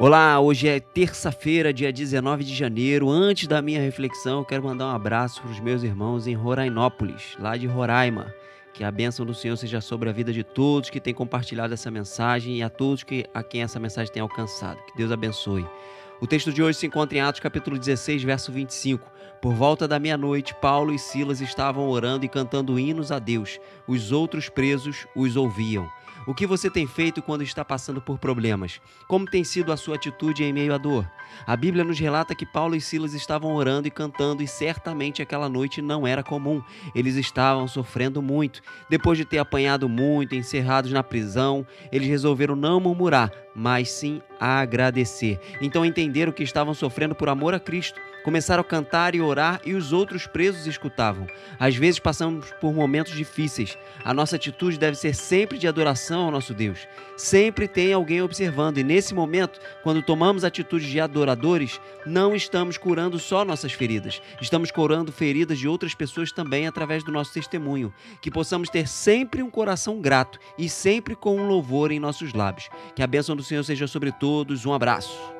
Olá, hoje é terça-feira, dia 19 de janeiro. Antes da minha reflexão, eu quero mandar um abraço para os meus irmãos em Rorainópolis, lá de Roraima. Que a bênção do Senhor seja sobre a vida de todos que têm compartilhado essa mensagem e a todos que, a quem essa mensagem tem alcançado. Que Deus abençoe. O texto de hoje se encontra em Atos capítulo 16, verso 25. Por volta da meia-noite, Paulo e Silas estavam orando e cantando hinos a Deus. Os outros presos os ouviam. O que você tem feito quando está passando por problemas? Como tem sido a sua atitude em meio à dor? A Bíblia nos relata que Paulo e Silas estavam orando e cantando, e certamente aquela noite não era comum. Eles estavam sofrendo muito. Depois de ter apanhado muito, encerrados na prisão, eles resolveram não murmurar, mas sim agradecer. Então entenderam que estavam sofrendo por amor a Cristo Começaram a cantar e orar e os outros presos escutavam. Às vezes passamos por momentos difíceis. A nossa atitude deve ser sempre de adoração ao nosso Deus. Sempre tem alguém observando e nesse momento, quando tomamos atitude de adoradores, não estamos curando só nossas feridas. Estamos curando feridas de outras pessoas também através do nosso testemunho. Que possamos ter sempre um coração grato e sempre com um louvor em nossos lábios. Que a bênção do Senhor seja sobre todos. Um abraço.